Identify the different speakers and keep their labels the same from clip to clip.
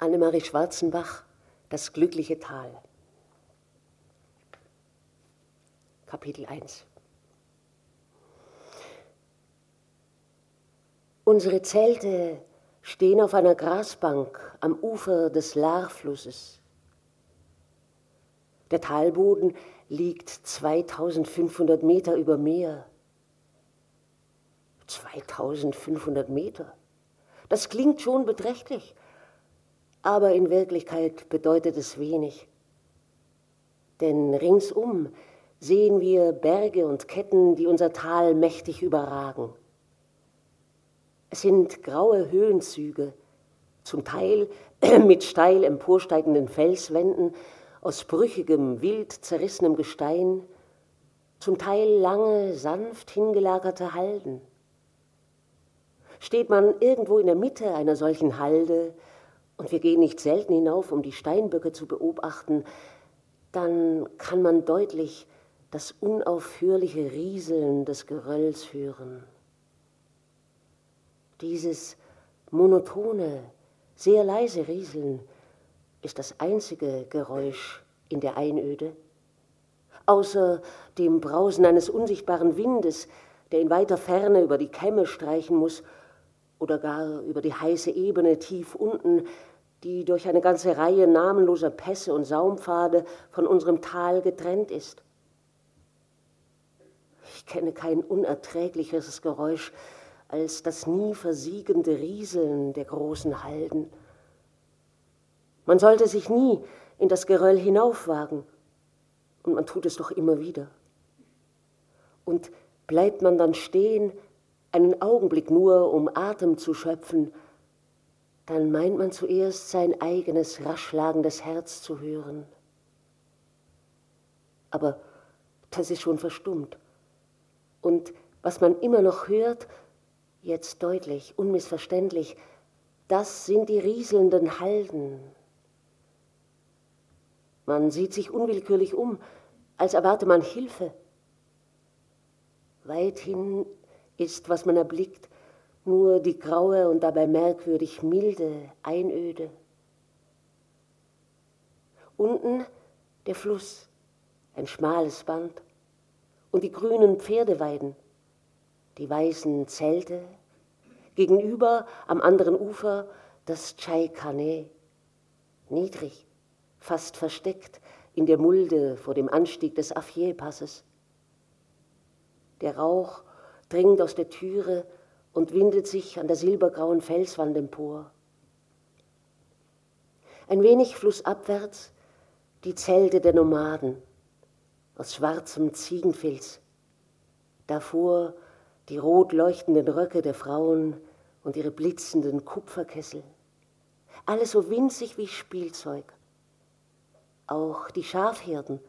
Speaker 1: Annemarie Schwarzenbach, Das glückliche Tal. Kapitel 1 Unsere Zelte stehen auf einer Grasbank am Ufer des Laarflusses. Der Talboden liegt 2500 Meter über Meer. 2500 Meter? Das klingt schon beträchtlich, aber in Wirklichkeit bedeutet es wenig. Denn ringsum sehen wir Berge und Ketten, die unser Tal mächtig überragen. Es sind graue Höhenzüge, zum Teil mit steil emporsteigenden Felswänden aus brüchigem, wild zerrissenem Gestein, zum Teil lange, sanft hingelagerte Halden. Steht man irgendwo in der Mitte einer solchen Halde, und wir gehen nicht selten hinauf, um die Steinböcke zu beobachten, dann kann man deutlich das unaufhörliche Rieseln des Gerölls hören. Dieses monotone, sehr leise Rieseln ist das einzige Geräusch in der Einöde. Außer dem Brausen eines unsichtbaren Windes, der in weiter Ferne über die Kämme streichen muss oder gar über die heiße Ebene tief unten, die durch eine ganze Reihe namenloser Pässe und Saumpfade von unserem Tal getrennt ist. Ich kenne kein unerträglicheres Geräusch als das nie versiegende Rieseln der großen Halden. Man sollte sich nie in das Geröll hinaufwagen, und man tut es doch immer wieder. Und bleibt man dann stehen, einen Augenblick nur, um Atem zu schöpfen, dann meint man zuerst sein eigenes raschlagendes Herz zu hören. Aber das ist schon verstummt. Und was man immer noch hört, jetzt deutlich, unmissverständlich, das sind die rieselnden Halden. Man sieht sich unwillkürlich um, als erwarte man Hilfe. Weithin ist, was man erblickt, nur die graue und dabei merkwürdig milde Einöde. Unten der Fluss, ein schmales Band, und die grünen Pferdeweiden, die weißen Zelte, gegenüber am anderen Ufer das Chaikane, niedrig, fast versteckt in der Mulde vor dem Anstieg des Afier-Passes. Der Rauch dringt aus der Türe und windet sich an der silbergrauen Felswand empor. Ein wenig flussabwärts die Zelte der Nomaden aus schwarzem Ziegenfilz. Davor die rot leuchtenden Röcke der Frauen und ihre blitzenden Kupferkessel. Alles so winzig wie Spielzeug. Auch die Schafherden,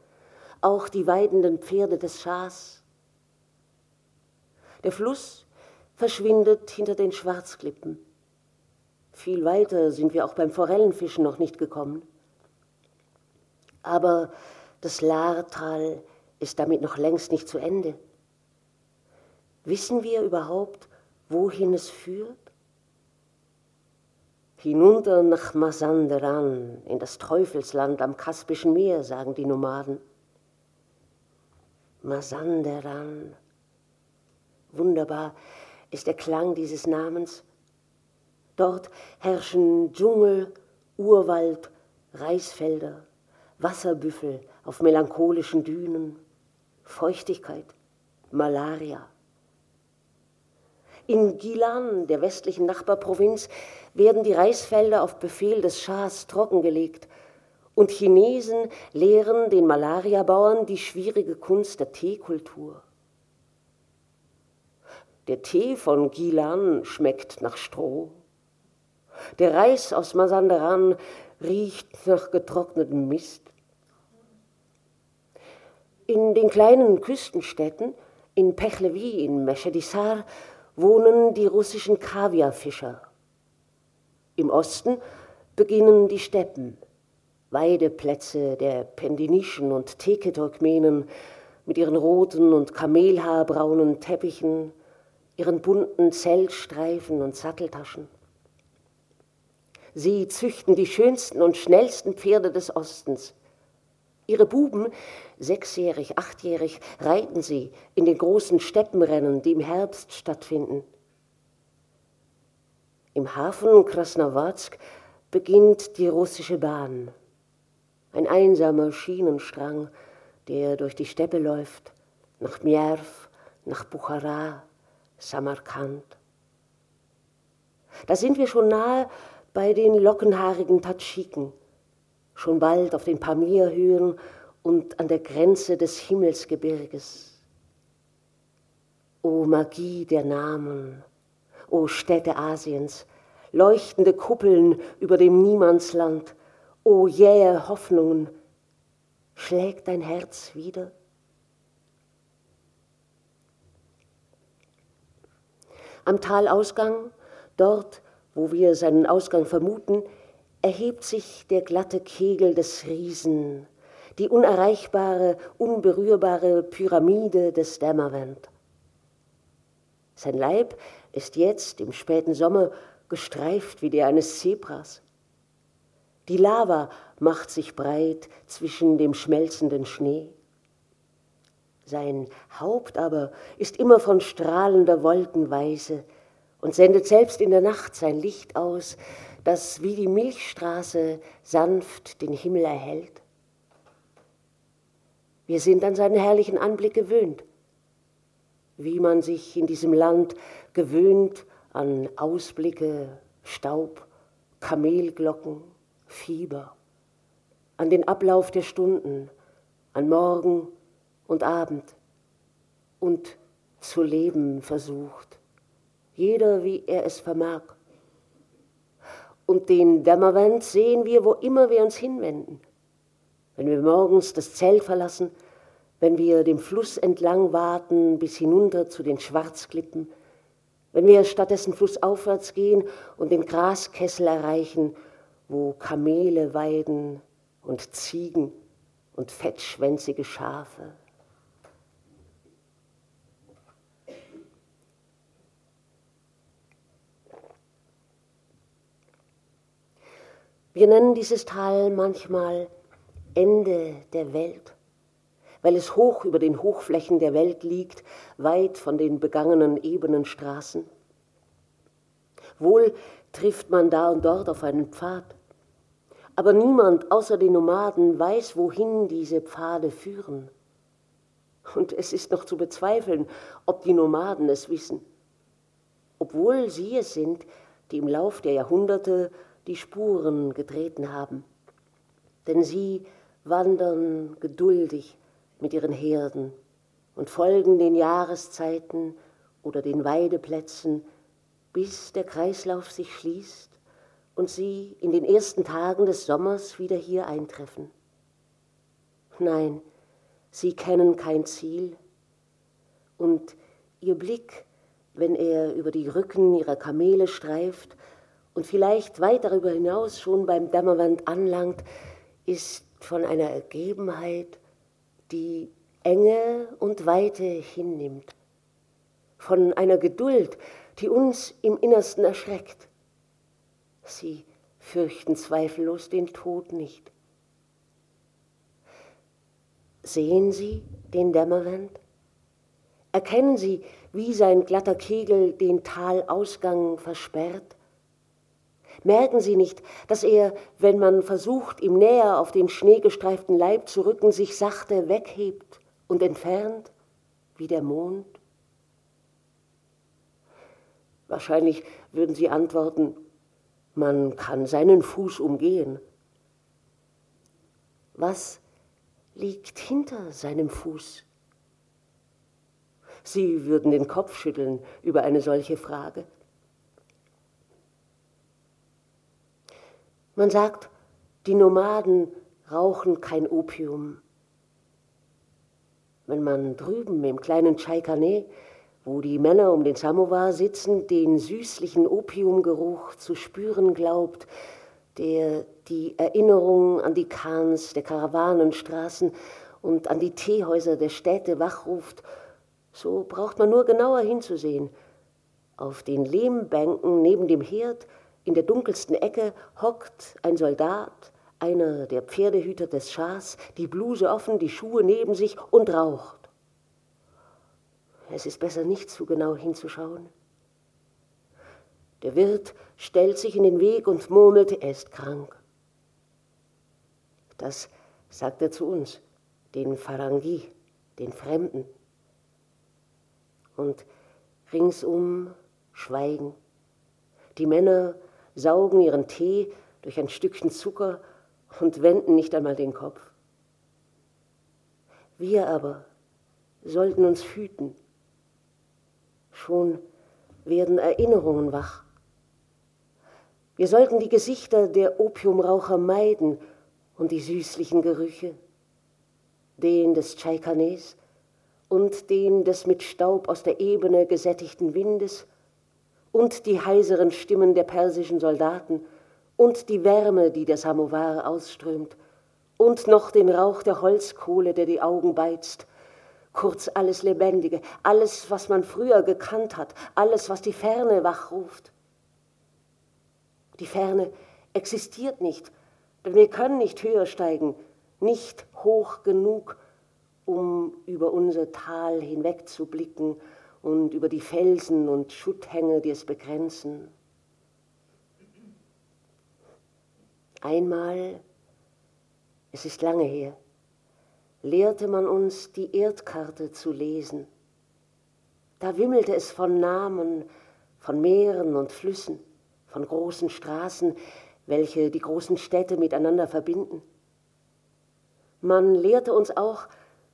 Speaker 1: auch die weidenden Pferde des Schahs. Der Fluss verschwindet hinter den Schwarzklippen. Viel weiter sind wir auch beim Forellenfischen noch nicht gekommen. Aber das Laartal ist damit noch längst nicht zu Ende. Wissen wir überhaupt, wohin es führt? Hinunter nach Masanderan, in das Teufelsland am Kaspischen Meer, sagen die Nomaden. Masanderan. Wunderbar ist der Klang dieses Namens. Dort herrschen Dschungel, Urwald, Reisfelder, Wasserbüffel auf melancholischen Dünen, Feuchtigkeit, Malaria. In Gilan, der westlichen Nachbarprovinz, werden die Reisfelder auf Befehl des Schahs trockengelegt und Chinesen lehren den Malariabauern die schwierige Kunst der Teekultur. Der Tee von Gilan schmeckt nach Stroh. Der Reis aus Masandaran riecht nach getrocknetem Mist. In den kleinen Küstenstädten, in Pechlevi, in Meshedisar, wohnen die russischen Kaviarfischer. Im Osten beginnen die Steppen, Weideplätze der Pendinischen und Teketurkmenen mit ihren roten und kamelhaarbraunen Teppichen, ihren bunten Zeltstreifen und Satteltaschen. Sie züchten die schönsten und schnellsten Pferde des Ostens. Ihre Buben, sechsjährig, achtjährig, reiten sie in den großen Steppenrennen, die im Herbst stattfinden. Im Hafen Krasnowatsk beginnt die russische Bahn. Ein einsamer Schienenstrang, der durch die Steppe läuft, nach Mjerv, nach Buchara, Samarkand. Da sind wir schon nahe bei den lockenhaarigen Tadschiken, schon bald auf den Pamirhöhen und an der Grenze des Himmelsgebirges. O Magie der Namen, o Städte Asiens, leuchtende Kuppeln über dem Niemandsland, o jähe Hoffnungen, schlägt dein Herz wieder? Am Talausgang, dort, wo wir seinen Ausgang vermuten, erhebt sich der glatte Kegel des Riesen, die unerreichbare, unberührbare Pyramide des Dämmerwand. Sein Leib ist jetzt im späten Sommer gestreift wie der eines Zebras. Die Lava macht sich breit zwischen dem schmelzenden Schnee. Sein Haupt aber ist immer von strahlender Wolkenweise und sendet selbst in der Nacht sein Licht aus, das wie die Milchstraße sanft den Himmel erhellt. Wir sind an seinen herrlichen Anblick gewöhnt, wie man sich in diesem Land gewöhnt an Ausblicke, Staub, Kamelglocken, Fieber, an den Ablauf der Stunden, an Morgen und Abend und zu leben versucht, jeder wie er es vermag. Und den Dämmerwand sehen wir, wo immer wir uns hinwenden. Wenn wir morgens das Zelt verlassen, wenn wir dem Fluss entlang warten bis hinunter zu den Schwarzklippen, wenn wir stattdessen flussaufwärts gehen und den Graskessel erreichen, wo Kamele weiden und Ziegen und fettschwänzige Schafe. Wir nennen dieses Tal manchmal Ende der Welt, weil es hoch über den Hochflächen der Welt liegt, weit von den begangenen ebenen Straßen. Wohl trifft man da und dort auf einen Pfad, aber niemand außer den Nomaden weiß, wohin diese Pfade führen. Und es ist noch zu bezweifeln, ob die Nomaden es wissen, obwohl sie es sind, die im Lauf der Jahrhunderte die Spuren getreten haben. Denn sie wandern geduldig mit ihren Herden und folgen den Jahreszeiten oder den Weideplätzen, bis der Kreislauf sich schließt und sie in den ersten Tagen des Sommers wieder hier eintreffen. Nein, sie kennen kein Ziel und ihr Blick, wenn er über die Rücken ihrer Kamele streift, und vielleicht weit darüber hinaus schon beim Dämmerwand anlangt, ist von einer Ergebenheit, die Enge und Weite hinnimmt, von einer Geduld, die uns im Innersten erschreckt. Sie fürchten zweifellos den Tod nicht. Sehen Sie den Dämmerwand? Erkennen Sie, wie sein glatter Kegel den Talausgang versperrt? Merken Sie nicht, dass er, wenn man versucht, ihm näher auf den schneegestreiften Leib zu rücken, sich sachte weghebt und entfernt, wie der Mond? Wahrscheinlich würden Sie antworten, man kann seinen Fuß umgehen. Was liegt hinter seinem Fuß? Sie würden den Kopf schütteln über eine solche Frage. Man sagt, die Nomaden rauchen kein Opium. Wenn man drüben im kleinen Chaikane, wo die Männer um den Samovar sitzen, den süßlichen Opiumgeruch zu spüren glaubt, der die Erinnerung an die Khans der Karawanenstraßen und an die Teehäuser der Städte wachruft, so braucht man nur genauer hinzusehen. Auf den Lehmbänken neben dem Herd in der dunkelsten Ecke hockt ein Soldat, einer der Pferdehüter des Schahs, die Bluse offen, die Schuhe neben sich und raucht. Es ist besser, nicht zu genau hinzuschauen. Der Wirt stellt sich in den Weg und murmelt, er ist krank. Das sagt er zu uns, den Phalangi, den Fremden. Und ringsum Schweigen. Die Männer saugen ihren Tee durch ein Stückchen Zucker und wenden nicht einmal den Kopf. Wir aber sollten uns hüten. Schon werden Erinnerungen wach. Wir sollten die Gesichter der Opiumraucher meiden und die süßlichen Gerüche, den des Chaikanes und den des mit Staub aus der Ebene gesättigten Windes und die heiseren Stimmen der persischen Soldaten und die Wärme, die der Samovar ausströmt und noch den Rauch der Holzkohle, der die Augen beizt, kurz alles Lebendige, alles, was man früher gekannt hat, alles, was die Ferne wachruft. Die Ferne existiert nicht, denn wir können nicht höher steigen, nicht hoch genug, um über unser Tal hinwegzublicken und über die Felsen und Schutthänge, die es begrenzen. Einmal, es ist lange her, lehrte man uns die Erdkarte zu lesen. Da wimmelte es von Namen, von Meeren und Flüssen, von großen Straßen, welche die großen Städte miteinander verbinden. Man lehrte uns auch,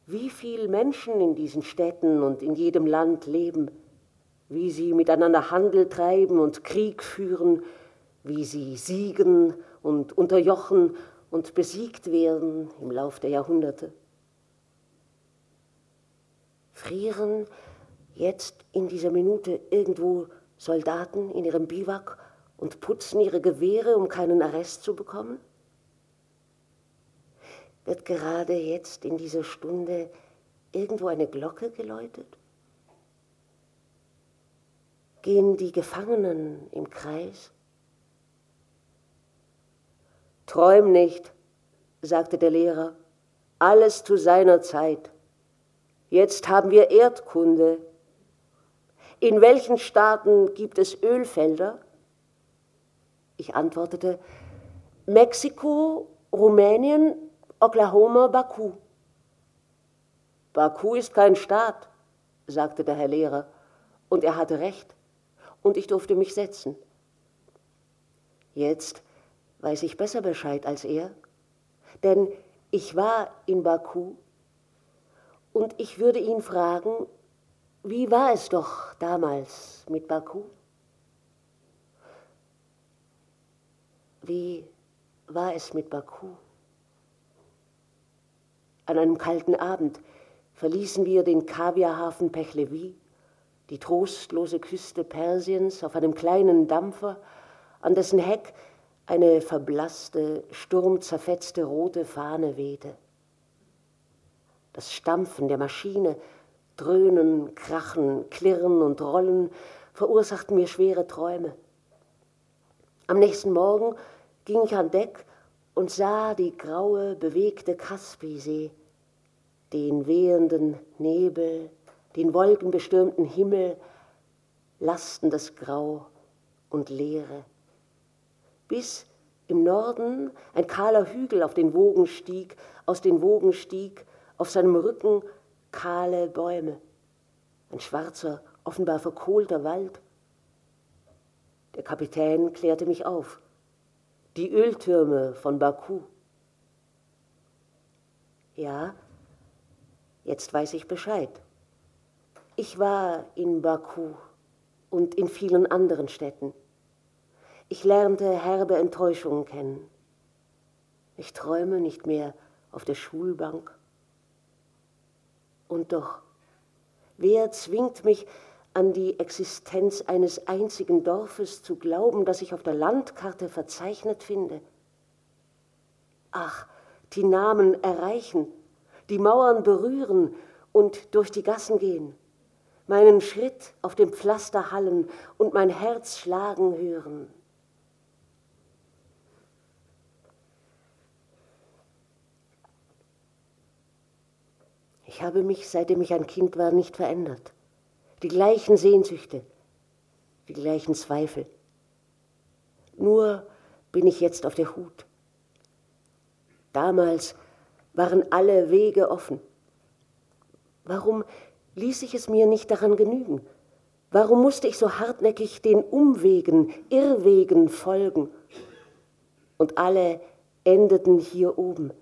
Speaker 1: wie viele Menschen in diesen Städten und in jedem Land leben, wie sie miteinander Handel treiben und Krieg führen, wie sie siegen und unterjochen und besiegt werden im Lauf der Jahrhunderte. Frieren jetzt in dieser Minute irgendwo Soldaten in ihrem Biwak und putzen ihre Gewehre, um keinen Arrest zu bekommen? Wird gerade jetzt in dieser Stunde irgendwo eine Glocke geläutet? Gehen die Gefangenen im Kreis? Träum nicht, sagte der Lehrer, alles zu seiner Zeit. Jetzt haben wir Erdkunde. In welchen Staaten gibt es Ölfelder? Ich antwortete, Mexiko, Rumänien, Oklahoma, Baku. Baku ist kein Staat, sagte der Herr Lehrer, und er hatte recht, und ich durfte mich setzen. Jetzt weiß ich besser Bescheid als er, denn ich war in Baku und ich würde ihn fragen, wie war es doch damals mit Baku? Wie war es mit Baku? An einem kalten Abend verließen wir den Kaviarhafen Pechlevi, die trostlose Küste Persiens, auf einem kleinen Dampfer, an dessen Heck eine verblasste, sturmzerfetzte rote Fahne wehte. Das Stampfen der Maschine, Dröhnen, Krachen, Klirren und Rollen verursachten mir schwere Träume. Am nächsten Morgen ging ich an Deck und sah die graue, bewegte Kaspisee, den wehenden Nebel, den wolkenbestürmten Himmel, lastendes Grau und Leere. Bis im Norden ein kahler Hügel auf den Wogen stieg, aus den Wogen stieg, auf seinem Rücken kahle Bäume, ein schwarzer, offenbar verkohlter Wald. Der Kapitän klärte mich auf die Öltürme von Baku. Ja, jetzt weiß ich Bescheid. Ich war in Baku und in vielen anderen Städten. Ich lernte herbe Enttäuschungen kennen. Ich träume nicht mehr auf der Schulbank. Und doch, wer zwingt mich, an die Existenz eines einzigen Dorfes zu glauben, das ich auf der Landkarte verzeichnet finde. Ach, die Namen erreichen, die Mauern berühren und durch die Gassen gehen, meinen Schritt auf dem Pflaster hallen und mein Herz schlagen hören. Ich habe mich, seitdem ich ein Kind war, nicht verändert. Die gleichen Sehnsüchte, die gleichen Zweifel. Nur bin ich jetzt auf der Hut. Damals waren alle Wege offen. Warum ließ ich es mir nicht daran genügen? Warum musste ich so hartnäckig den Umwegen, Irrwegen folgen? Und alle endeten hier oben,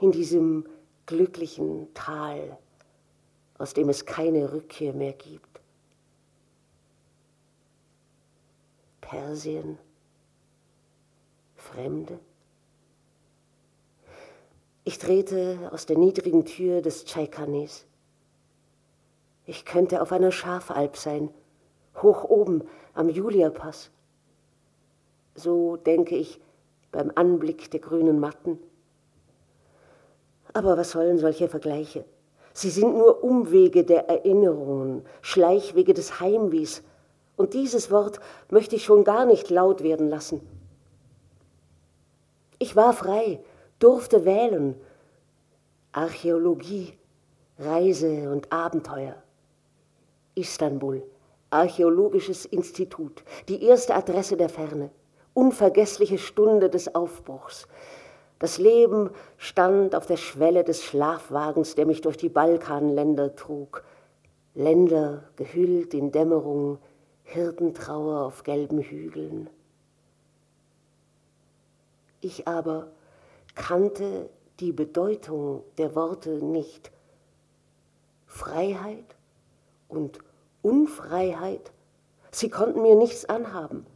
Speaker 1: in diesem glücklichen Tal, aus dem es keine Rückkehr mehr gibt. Persien, Fremde. Ich drehte aus der niedrigen Tür des Tchaikanis. Ich könnte auf einer Schafalp sein, hoch oben am Juliapass. So denke ich beim Anblick der grünen Matten. Aber was sollen solche Vergleiche? Sie sind nur Umwege der Erinnerungen, Schleichwege des Heimwehs. Und dieses Wort möchte ich schon gar nicht laut werden lassen. Ich war frei, durfte wählen. Archäologie, Reise und Abenteuer. Istanbul, Archäologisches Institut, die erste Adresse der Ferne, unvergessliche Stunde des Aufbruchs. Das Leben stand auf der Schwelle des Schlafwagens, der mich durch die Balkanländer trug. Länder gehüllt in Dämmerung, Hirtentrauer auf gelben Hügeln. Ich aber kannte die Bedeutung der Worte nicht. Freiheit und Unfreiheit, sie konnten mir nichts anhaben.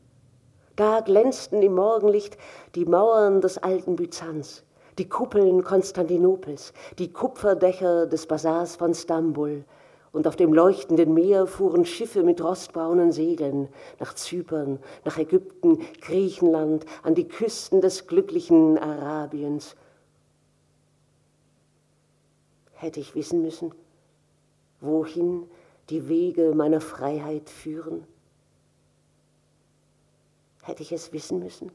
Speaker 1: Da glänzten im Morgenlicht die Mauern des alten Byzanz, die Kuppeln Konstantinopels, die Kupferdächer des Basars von Stambul, und auf dem leuchtenden Meer fuhren Schiffe mit rostbraunen Segeln nach Zypern, nach Ägypten, Griechenland, an die Küsten des glücklichen Arabiens. Hätte ich wissen müssen, wohin die Wege meiner Freiheit führen? Hätte ich es wissen müssen?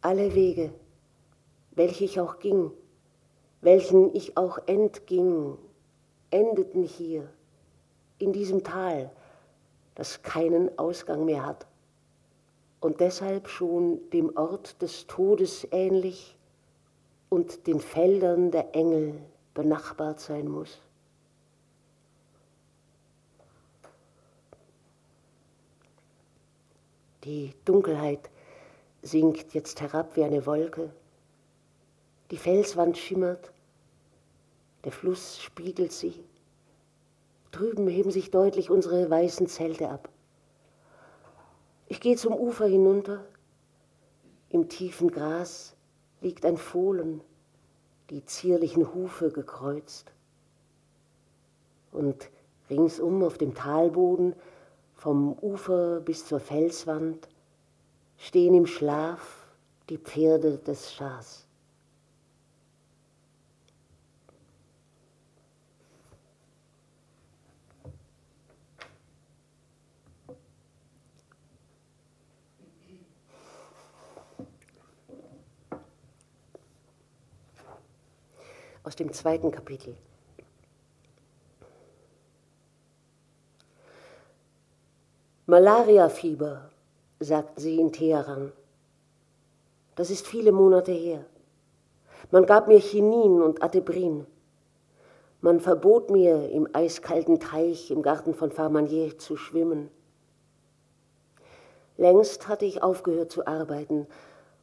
Speaker 1: Alle Wege, welche ich auch ging, welchen ich auch entging, endeten hier, in diesem Tal, das keinen Ausgang mehr hat und deshalb schon dem Ort des Todes ähnlich und den Feldern der Engel benachbart sein muss. Die Dunkelheit sinkt jetzt herab wie eine Wolke. Die Felswand schimmert, der Fluss spiegelt sie. Drüben heben sich deutlich unsere weißen Zelte ab. Ich gehe zum Ufer hinunter. Im tiefen Gras liegt ein Fohlen, die zierlichen Hufe gekreuzt. Und ringsum auf dem Talboden vom Ufer bis zur Felswand stehen im Schlaf die Pferde des Schahs. Aus dem zweiten Kapitel. Malariafieber, sagten sie in Teheran. Das ist viele Monate her. Man gab mir Chinin und Atebrin. Man verbot mir, im eiskalten Teich im Garten von Farmanier zu schwimmen. Längst hatte ich aufgehört zu arbeiten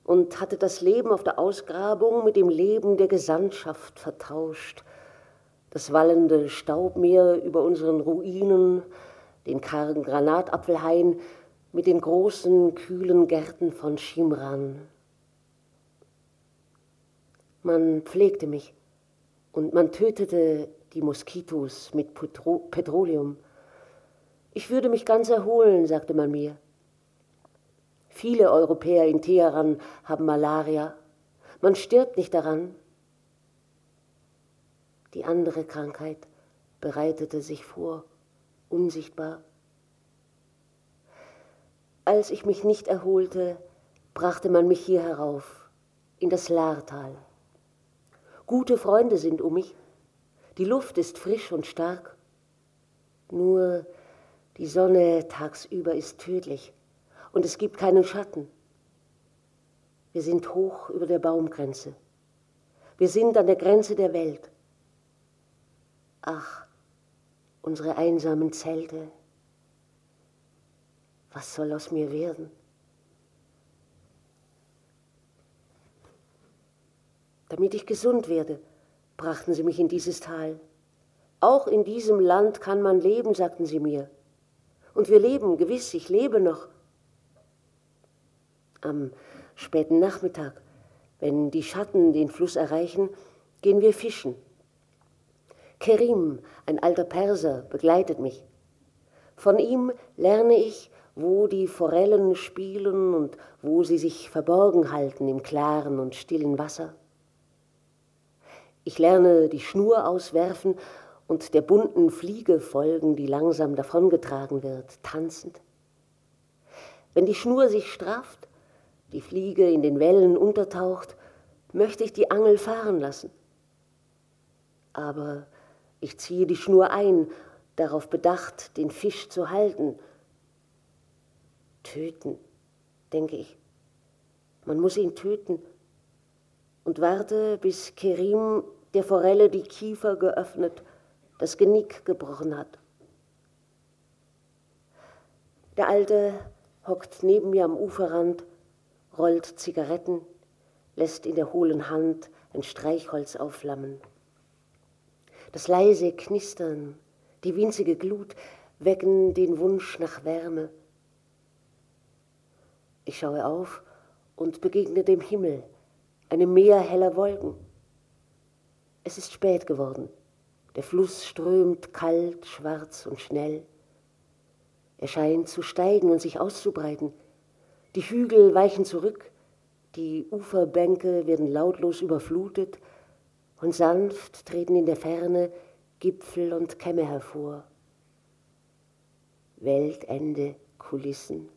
Speaker 1: und hatte das Leben auf der Ausgrabung mit dem Leben der Gesandtschaft vertauscht. Das wallende Staubmeer über unseren Ruinen, den kargen Granatapfelhain mit den großen, kühlen Gärten von Schimran. Man pflegte mich und man tötete die Moskitos mit Petro Petroleum. Ich würde mich ganz erholen, sagte man mir. Viele Europäer in Teheran haben Malaria. Man stirbt nicht daran. Die andere Krankheit bereitete sich vor unsichtbar. Als ich mich nicht erholte, brachte man mich hier herauf, in das Lahrtal. Gute Freunde sind um mich. Die Luft ist frisch und stark. Nur die Sonne tagsüber ist tödlich und es gibt keinen Schatten. Wir sind hoch über der Baumgrenze. Wir sind an der Grenze der Welt. Ach, unsere einsamen Zelte. Was soll aus mir werden? Damit ich gesund werde, brachten sie mich in dieses Tal. Auch in diesem Land kann man leben, sagten sie mir. Und wir leben, gewiss, ich lebe noch. Am späten Nachmittag, wenn die Schatten den Fluss erreichen, gehen wir fischen. Kerim, ein alter Perser, begleitet mich. Von ihm lerne ich, wo die Forellen spielen und wo sie sich verborgen halten im klaren und stillen Wasser. Ich lerne die Schnur auswerfen und der bunten Fliege folgen, die langsam davongetragen wird, tanzend. Wenn die Schnur sich strafft, die Fliege in den Wellen untertaucht, möchte ich die Angel fahren lassen. Aber ich ziehe die Schnur ein, darauf bedacht, den Fisch zu halten. Töten, denke ich. Man muss ihn töten. Und warte, bis Kerim der Forelle die Kiefer geöffnet, das Genick gebrochen hat. Der Alte hockt neben mir am Uferrand, rollt Zigaretten, lässt in der hohlen Hand ein Streichholz aufflammen. Das leise Knistern, die winzige Glut wecken den Wunsch nach Wärme. Ich schaue auf und begegne dem Himmel, einem Meer heller Wolken. Es ist spät geworden. Der Fluss strömt kalt, schwarz und schnell. Er scheint zu steigen und sich auszubreiten. Die Hügel weichen zurück, die Uferbänke werden lautlos überflutet und sanft treten in der Ferne Gipfel und Kämme hervor. Weltende Kulissen.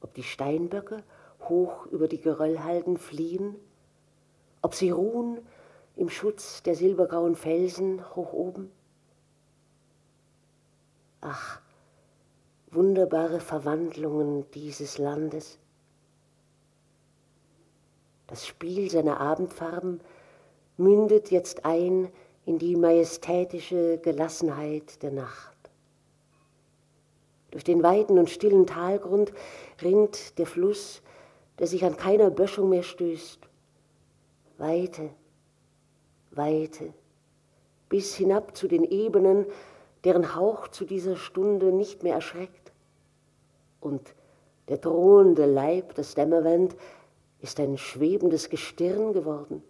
Speaker 1: Ob die Steinböcke hoch über die Geröllhalden fliehen, ob sie ruhen im Schutz der silbergrauen Felsen hoch oben. Ach, wunderbare Verwandlungen dieses Landes. Das Spiel seiner Abendfarben mündet jetzt ein in die majestätische Gelassenheit der Nacht. Durch den weiten und stillen Talgrund rinnt der Fluss, der sich an keiner Böschung mehr stößt. Weite, Weite, bis hinab zu den Ebenen, deren Hauch zu dieser Stunde nicht mehr erschreckt. Und der drohende Leib des Dämmerwend ist ein schwebendes Gestirn geworden.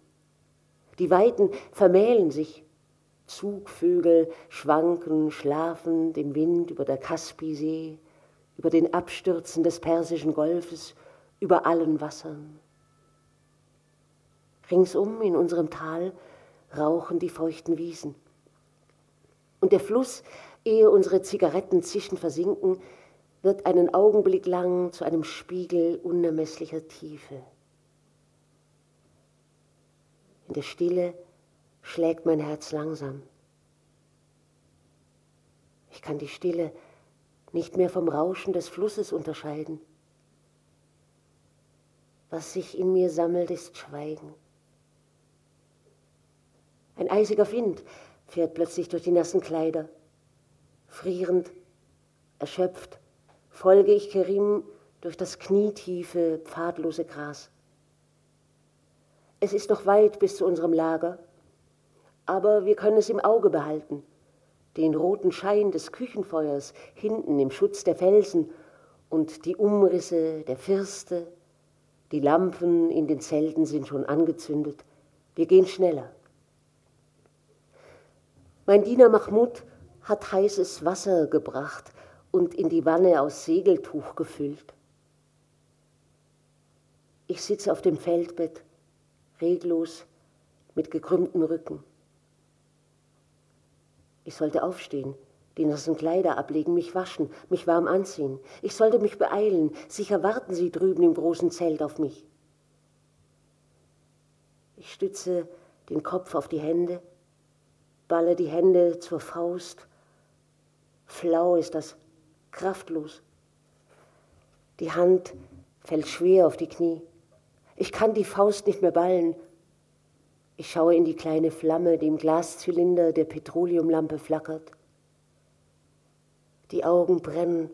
Speaker 1: Die Weiten vermählen sich, Zugvögel schwanken, schlafen dem Wind über der Kaspisee, über den Abstürzen des Persischen Golfes, über allen Wassern. Ringsum in unserem Tal rauchen die feuchten Wiesen. Und der Fluss, ehe unsere Zigaretten zischen versinken, wird einen Augenblick lang zu einem Spiegel unermesslicher Tiefe. In der Stille schlägt mein Herz langsam. Ich kann die Stille nicht mehr vom Rauschen des Flusses unterscheiden. Was sich in mir sammelt, ist Schweigen. Ein eisiger Wind fährt plötzlich durch die nassen Kleider. Frierend, erschöpft, folge ich Kerim durch das knietiefe, pfadlose Gras. Es ist noch weit bis zu unserem Lager, aber wir können es im Auge behalten. Den roten Schein des Küchenfeuers hinten im Schutz der Felsen und die Umrisse der Firste. Die Lampen in den Zelten sind schon angezündet. Wir gehen schneller. Mein Diener Mahmud hat heißes Wasser gebracht und in die Wanne aus Segeltuch gefüllt. Ich sitze auf dem Feldbett, reglos, mit gekrümmtem Rücken. Ich sollte aufstehen, die nassen Kleider ablegen, mich waschen, mich warm anziehen. Ich sollte mich beeilen, sicher warten sie drüben im großen Zelt auf mich. Ich stütze den Kopf auf die Hände, balle die Hände zur Faust. Flau ist das, kraftlos. Die Hand fällt schwer auf die Knie. Ich kann die Faust nicht mehr ballen. Ich schaue in die kleine Flamme, die im Glaszylinder der Petroleumlampe flackert. Die Augen brennen.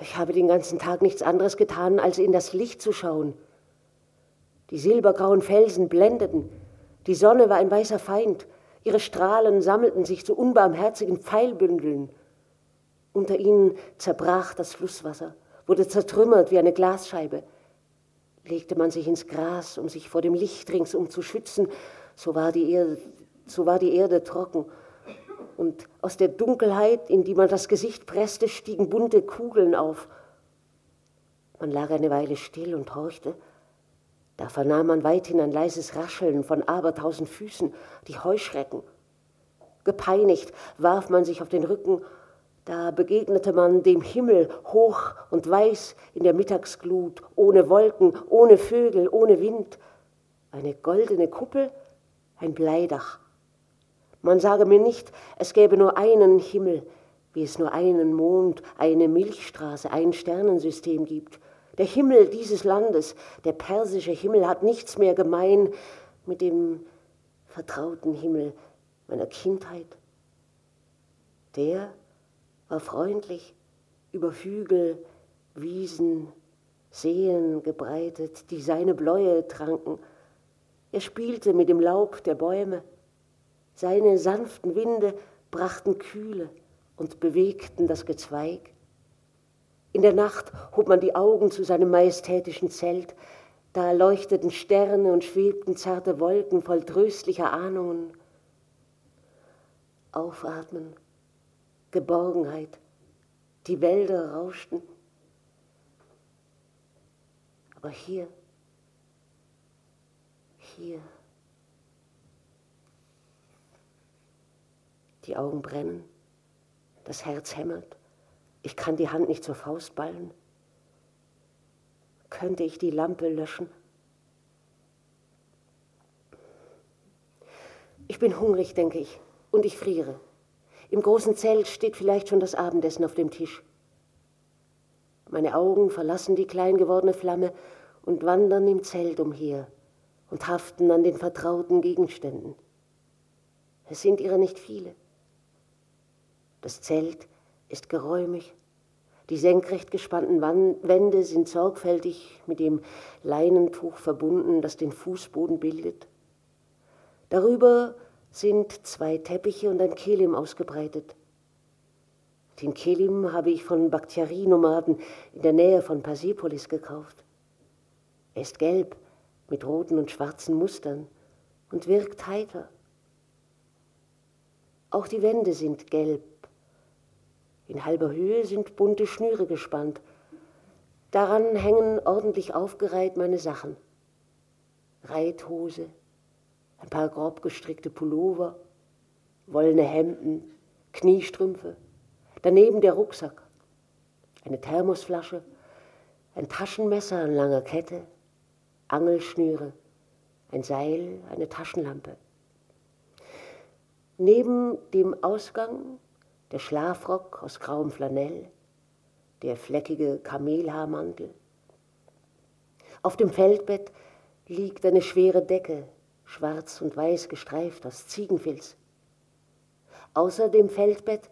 Speaker 1: Ich habe den ganzen Tag nichts anderes getan, als in das Licht zu schauen. Die silbergrauen Felsen blendeten. Die Sonne war ein weißer Feind. Ihre Strahlen sammelten sich zu unbarmherzigen Pfeilbündeln. Unter ihnen zerbrach das Flusswasser, wurde zertrümmert wie eine Glasscheibe. Legte man sich ins Gras, um sich vor dem Licht ringsum zu schützen, so war die Erde, so war die Erde trocken. Und aus der Dunkelheit, in die man das Gesicht presste, stiegen bunte Kugeln auf. Man lag eine Weile still und horchte. Da vernahm man weithin ein leises Rascheln von abertausend Füßen, die Heuschrecken. Gepeinigt warf man sich auf den Rücken, da begegnete man dem Himmel hoch und weiß in der Mittagsglut, ohne Wolken, ohne Vögel, ohne Wind. Eine goldene Kuppel, ein Bleidach. Man sage mir nicht, es gäbe nur einen Himmel, wie es nur einen Mond, eine Milchstraße, ein Sternensystem gibt. Der Himmel dieses Landes, der persische Himmel, hat nichts mehr gemein mit dem vertrauten Himmel meiner Kindheit. Der war freundlich über Hügel, Wiesen, Seen gebreitet, die seine Bläue tranken. Er spielte mit dem Laub der Bäume. Seine sanften Winde brachten Kühle und bewegten das Gezweig. In der Nacht hob man die Augen zu seinem majestätischen Zelt, da leuchteten Sterne und schwebten zarte Wolken voll tröstlicher Ahnungen. Aufatmen, Geborgenheit, die Wälder rauschten. Aber hier, hier, die Augen brennen, das Herz hämmert. Ich kann die Hand nicht zur Faust ballen. Könnte ich die Lampe löschen? Ich bin hungrig, denke ich, und ich friere. Im großen Zelt steht vielleicht schon das Abendessen auf dem Tisch. Meine Augen verlassen die klein gewordene Flamme und wandern im Zelt umher und haften an den vertrauten Gegenständen. Es sind ihrer nicht viele. Das Zelt ist geräumig. Die senkrecht gespannten Wände sind sorgfältig mit dem Leinentuch verbunden, das den Fußboden bildet. Darüber sind zwei Teppiche und ein Kelim ausgebreitet. Den Kelim habe ich von Bakterienomaden in der Nähe von Persepolis gekauft. Er ist gelb mit roten und schwarzen Mustern und wirkt heiter. Auch die Wände sind gelb in halber Höhe sind bunte Schnüre gespannt. Daran hängen ordentlich aufgereiht meine Sachen. Reithose, ein paar grob gestrickte Pullover, wollene Hemden, Kniestrümpfe, daneben der Rucksack, eine Thermosflasche, ein Taschenmesser an langer Kette, Angelschnüre, ein Seil, eine Taschenlampe. Neben dem Ausgang der Schlafrock aus grauem Flanell, der fleckige Kamelhaarmantel. Auf dem Feldbett liegt eine schwere Decke, schwarz und weiß gestreift aus Ziegenfilz. Außer dem Feldbett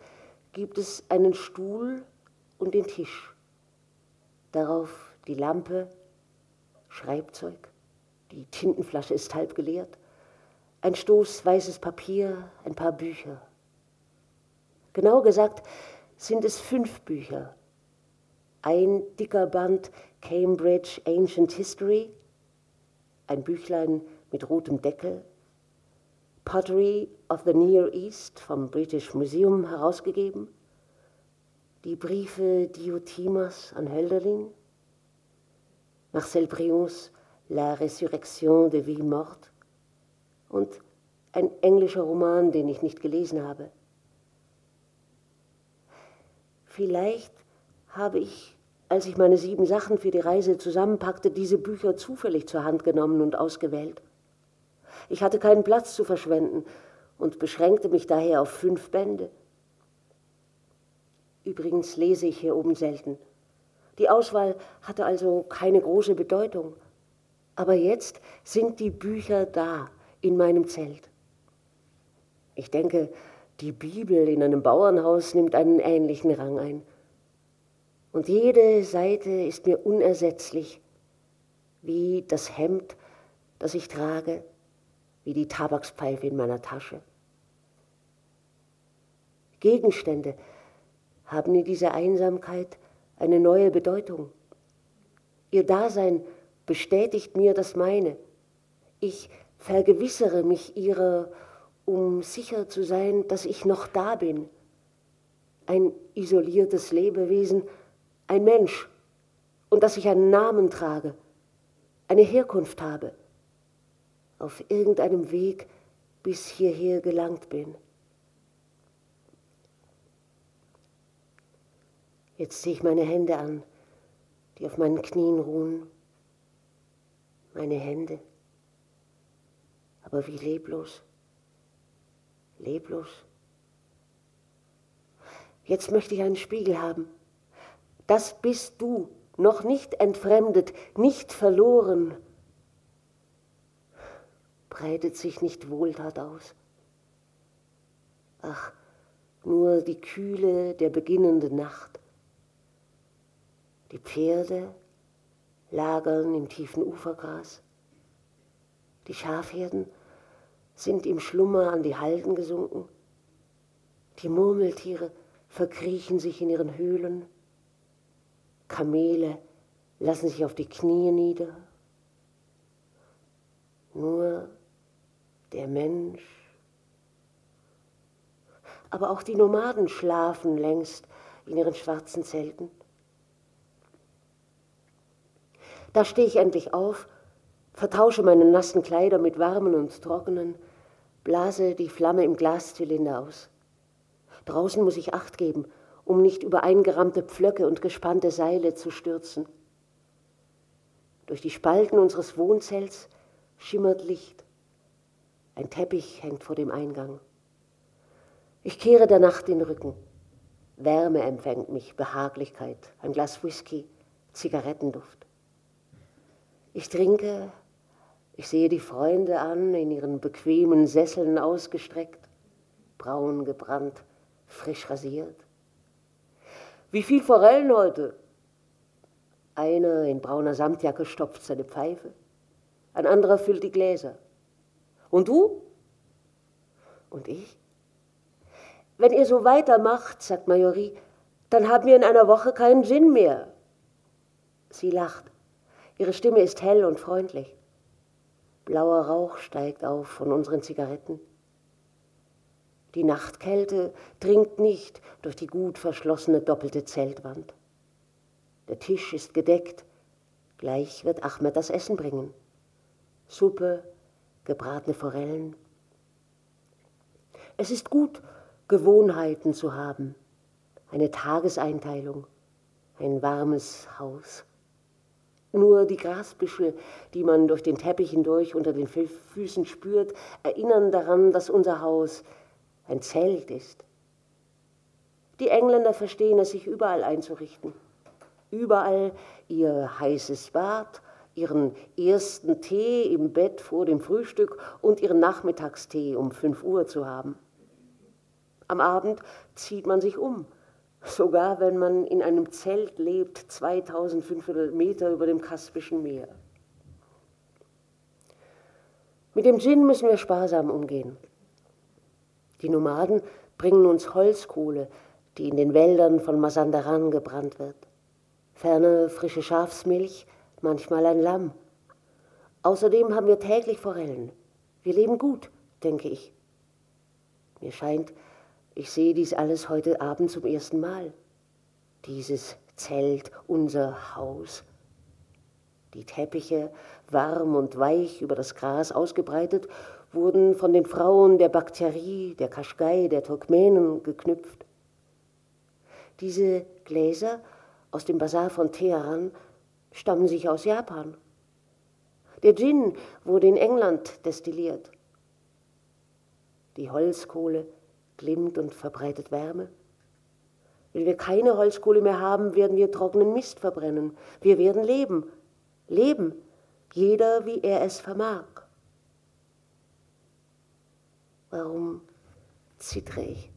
Speaker 1: gibt es einen Stuhl und den Tisch. Darauf die Lampe, Schreibzeug, die Tintenflasche ist halb geleert, ein Stoß weißes Papier, ein paar Bücher. Genau gesagt sind es fünf Bücher. Ein dicker Band Cambridge Ancient History, ein Büchlein mit rotem Deckel, Pottery of the Near East vom British Museum herausgegeben, die Briefe Diotimas an Hölderlin, Marcel Brions La Résurrection de Ville Morte und ein englischer Roman, den ich nicht gelesen habe. Vielleicht habe ich als ich meine sieben Sachen für die Reise zusammenpackte, diese Bücher zufällig zur Hand genommen und ausgewählt. Ich hatte keinen Platz zu verschwenden und beschränkte mich daher auf fünf Bände. Übrigens lese ich hier oben selten. Die Auswahl hatte also keine große Bedeutung. Aber jetzt sind die Bücher da in meinem Zelt. Ich denke, die Bibel in einem Bauernhaus nimmt einen ähnlichen Rang ein. Und jede Seite ist mir unersetzlich, wie das Hemd, das ich trage, wie die Tabakspfeife in meiner Tasche. Gegenstände haben in dieser Einsamkeit eine neue Bedeutung. Ihr Dasein bestätigt mir das meine. Ich vergewissere mich ihrer, um sicher zu sein, dass ich noch da bin. Ein isoliertes Lebewesen, ein Mensch und dass ich einen Namen trage, eine Herkunft habe, auf irgendeinem Weg bis hierher gelangt bin. Jetzt sehe ich meine Hände an, die auf meinen Knien ruhen. Meine Hände, aber wie leblos, leblos. Jetzt möchte ich einen Spiegel haben. Das bist du, noch nicht entfremdet, nicht verloren. Breitet sich nicht Wohltat aus. Ach, nur die Kühle der beginnenden Nacht. Die Pferde lagern im tiefen Ufergras. Die Schafherden sind im Schlummer an die Halden gesunken. Die Murmeltiere verkriechen sich in ihren Höhlen. Kamele lassen sich auf die Knie nieder. Nur der Mensch. Aber auch die Nomaden schlafen längst in ihren schwarzen Zelten. Da stehe ich endlich auf, vertausche meine nassen Kleider mit warmen und trockenen, blase die Flamme im Glaszylinder aus. Draußen muss ich Acht geben, um nicht über eingerammte Pflöcke und gespannte Seile zu stürzen. Durch die Spalten unseres Wohnzells schimmert Licht. Ein Teppich hängt vor dem Eingang. Ich kehre der Nacht den Rücken. Wärme empfängt mich, Behaglichkeit, ein Glas Whisky, Zigarettenduft. Ich trinke, ich sehe die Freunde an, in ihren bequemen Sesseln ausgestreckt, braun gebrannt, frisch rasiert. Wie viel Forellen heute? Einer in brauner Samtjacke stopft seine Pfeife, ein anderer füllt die Gläser. Und du? Und ich? Wenn ihr so weitermacht, sagt Majorie, dann haben wir in einer Woche keinen Sinn mehr. Sie lacht. Ihre Stimme ist hell und freundlich. Blauer Rauch steigt auf von unseren Zigaretten. Die Nachtkälte dringt nicht durch die gut verschlossene doppelte Zeltwand. Der Tisch ist gedeckt. Gleich wird Ahmed das Essen bringen. Suppe, gebratene Forellen. Es ist gut, Gewohnheiten zu haben, eine Tageseinteilung, ein warmes Haus. Nur die Grasbüschel, die man durch den Teppich hindurch unter den Füßen spürt, erinnern daran, dass unser Haus ein Zelt ist. Die Engländer verstehen es, sich überall einzurichten. Überall ihr heißes Bad, ihren ersten Tee im Bett vor dem Frühstück und ihren Nachmittagstee um 5 Uhr zu haben. Am Abend zieht man sich um sogar wenn man in einem Zelt lebt, 2500 Meter über dem Kaspischen Meer. Mit dem Gin müssen wir sparsam umgehen. Die Nomaden bringen uns Holzkohle, die in den Wäldern von Masandaran gebrannt wird. Ferner frische Schafsmilch, manchmal ein Lamm. Außerdem haben wir täglich Forellen. Wir leben gut, denke ich. Mir scheint, ich sehe dies alles heute Abend zum ersten Mal. Dieses Zelt, unser Haus. Die Teppiche, warm und weich über das Gras ausgebreitet, wurden von den Frauen der Bakterie, der Kaschgai, der Turkmenen geknüpft. Diese Gläser aus dem Bazar von Teheran stammen sich aus Japan. Der Gin wurde in England destilliert. Die Holzkohle glimmt und verbreitet Wärme. Wenn wir keine Holzkohle mehr haben, werden wir trockenen Mist verbrennen. Wir werden leben. Leben. Jeder, wie er es vermag. Warum zittere ich?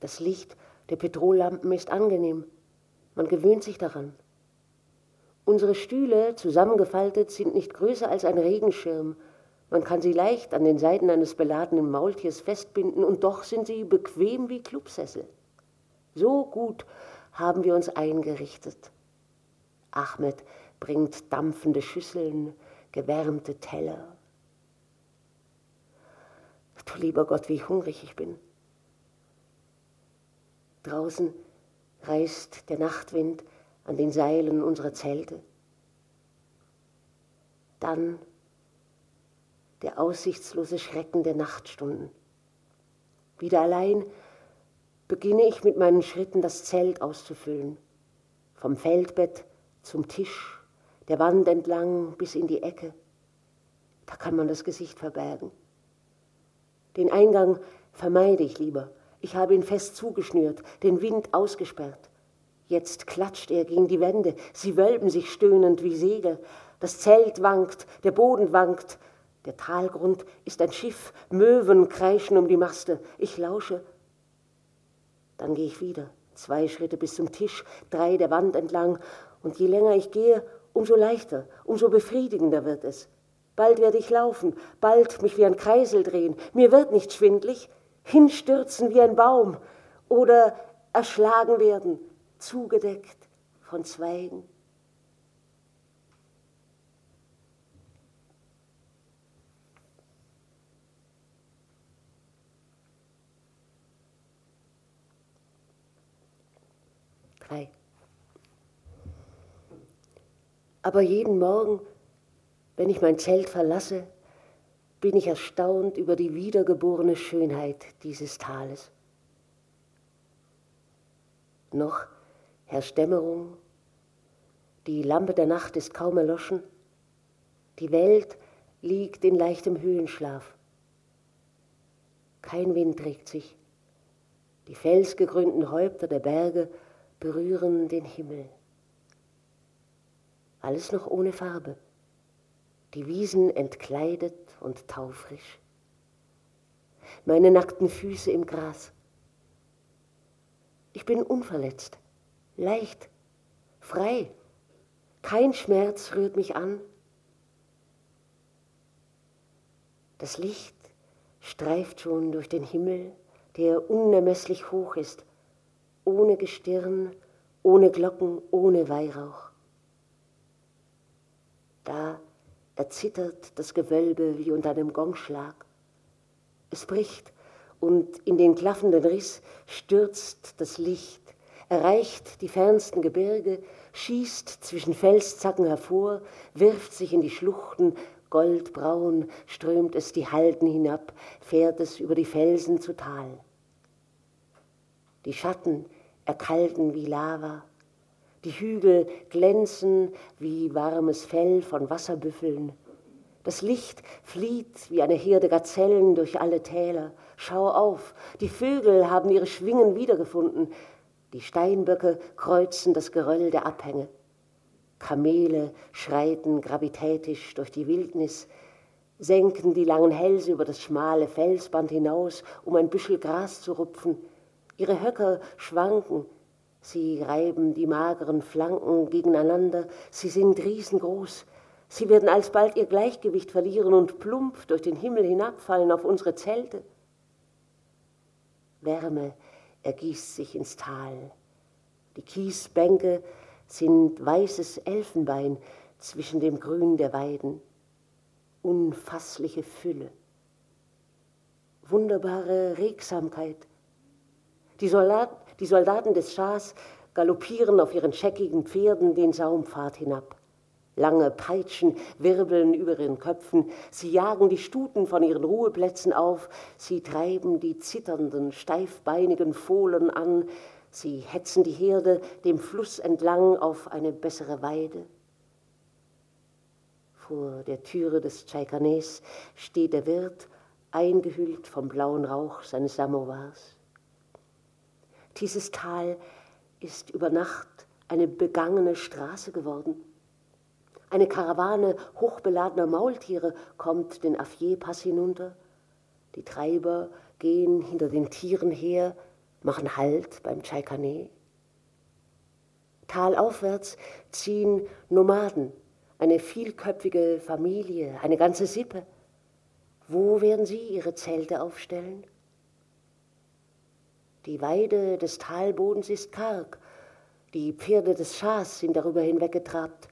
Speaker 1: Das Licht der Petrollampen ist angenehm. Man gewöhnt sich daran. Unsere Stühle, zusammengefaltet, sind nicht größer als ein Regenschirm. Man kann sie leicht an den Seiten eines beladenen Maultiers festbinden und doch sind sie bequem wie Klubsessel. So gut haben wir uns eingerichtet. Ahmed bringt dampfende Schüsseln, gewärmte Teller. Du lieber Gott, wie hungrig ich bin. Draußen reißt der Nachtwind an den Seilen unserer Zelte. Dann der aussichtslose Schrecken der Nachtstunden. Wieder allein beginne ich mit meinen Schritten das Zelt auszufüllen. Vom Feldbett zum Tisch, der Wand entlang bis in die Ecke. Da kann man das Gesicht verbergen. Den Eingang vermeide ich lieber. Ich habe ihn fest zugeschnürt, den Wind ausgesperrt. Jetzt klatscht er gegen die Wände, sie wölben sich stöhnend wie Segel. Das Zelt wankt, der Boden wankt. Der Talgrund ist ein Schiff, Möwen kreischen um die Maste. Ich lausche. Dann gehe ich wieder, zwei Schritte bis zum Tisch, drei der Wand entlang. Und je länger ich gehe, umso leichter, umso befriedigender wird es. Bald werde ich laufen, bald mich wie ein Kreisel drehen. Mir wird nicht schwindlig, hinstürzen wie ein Baum oder erschlagen werden, zugedeckt von Zweigen. Drei. Aber jeden Morgen, wenn ich mein Zelt verlasse, bin ich erstaunt über die wiedergeborene Schönheit dieses Tales. Noch herrscht Dämmerung, die Lampe der Nacht ist kaum erloschen, die Welt liegt in leichtem Höhenschlaf. Kein Wind trägt sich, die felsgegrünten Häupter der Berge berühren den Himmel. Alles noch ohne Farbe, die Wiesen entkleidet und taufrisch. Meine nackten Füße im Gras. Ich bin unverletzt, leicht, frei. Kein Schmerz rührt mich an. Das Licht streift schon durch den Himmel, der unermesslich hoch ist, ohne Gestirn, ohne Glocken, ohne Weihrauch. Da erzittert das Gewölbe wie unter einem Gongschlag. Es bricht und in den klaffenden Riss stürzt das Licht, erreicht die fernsten Gebirge, schießt zwischen Felszacken hervor, wirft sich in die Schluchten, goldbraun strömt es die Halden hinab, fährt es über die Felsen zu Tal. Die Schatten erkalten wie Lava, die Hügel glänzen wie warmes Fell von Wasserbüffeln. Das Licht flieht wie eine Herde Gazellen durch alle Täler. Schau auf, die Vögel haben ihre Schwingen wiedergefunden. Die Steinböcke kreuzen das Geröll der Abhänge. Kamele schreiten gravitätisch durch die Wildnis, senken die langen Hälse über das schmale Felsband hinaus, um ein Büschel Gras zu rupfen. Ihre Höcker schwanken, Sie reiben die mageren Flanken gegeneinander, sie sind riesengroß. Sie werden alsbald ihr Gleichgewicht verlieren und plump durch den Himmel hinabfallen auf unsere Zelte. Wärme ergießt sich ins Tal. Die Kiesbänke sind weißes Elfenbein zwischen dem Grün der Weiden. Unfassliche Fülle. Wunderbare Regsamkeit. Die Soldaten die Soldaten des Schahs galoppieren auf ihren scheckigen Pferden den Saumpfad hinab. Lange Peitschen wirbeln über ihren Köpfen, sie jagen die Stuten von ihren Ruheplätzen auf, sie treiben die zitternden, steifbeinigen Fohlen an, sie hetzen die Herde dem Fluss entlang auf eine bessere Weide. Vor der Türe des Chaikanes steht der Wirt, eingehüllt vom blauen Rauch seines Samowars. Dieses Tal ist über Nacht eine begangene Straße geworden. Eine Karawane hochbeladener Maultiere kommt den Afier-Pass hinunter. Die Treiber gehen hinter den Tieren her, machen Halt beim Chaikane. Talaufwärts ziehen Nomaden, eine vielköpfige Familie, eine ganze Sippe. Wo werden sie ihre Zelte aufstellen? Die Weide des Talbodens ist karg, die Pferde des Schahs sind darüber hinweggetrabt.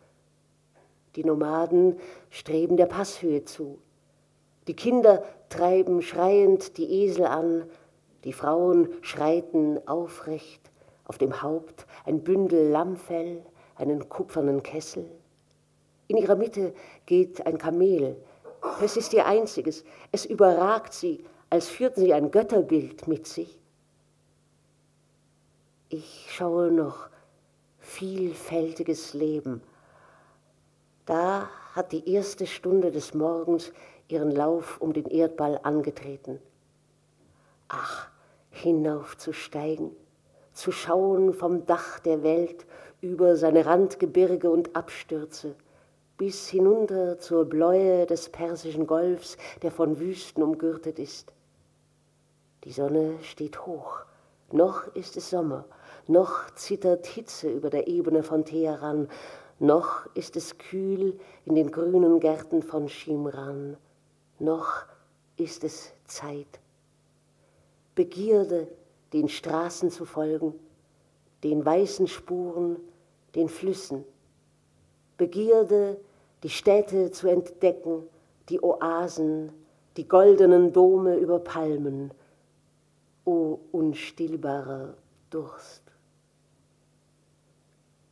Speaker 1: Die Nomaden streben der Passhöhe zu. Die Kinder treiben schreiend die Esel an, die Frauen schreiten aufrecht, auf dem Haupt ein Bündel Lammfell, einen kupfernen Kessel. In ihrer Mitte geht ein Kamel. Es ist ihr einziges. Es überragt sie, als führten sie ein Götterbild mit sich. Ich schaue noch vielfältiges Leben da hat die erste Stunde des Morgens ihren Lauf um den Erdball angetreten. Ach, hinaufzusteigen, zu schauen vom Dach der Welt über seine Randgebirge und Abstürze, bis hinunter zur Bläue des Persischen Golfs, der von Wüsten umgürtet ist. Die Sonne steht hoch, noch ist es Sommer, noch zittert Hitze über der Ebene von Teheran, noch ist es kühl in den grünen Gärten von Shimran, noch ist es Zeit. Begierde, den Straßen zu folgen, den weißen Spuren, den Flüssen. Begierde, die Städte zu entdecken, die Oasen, die goldenen Dome über Palmen. O unstillbarer Durst.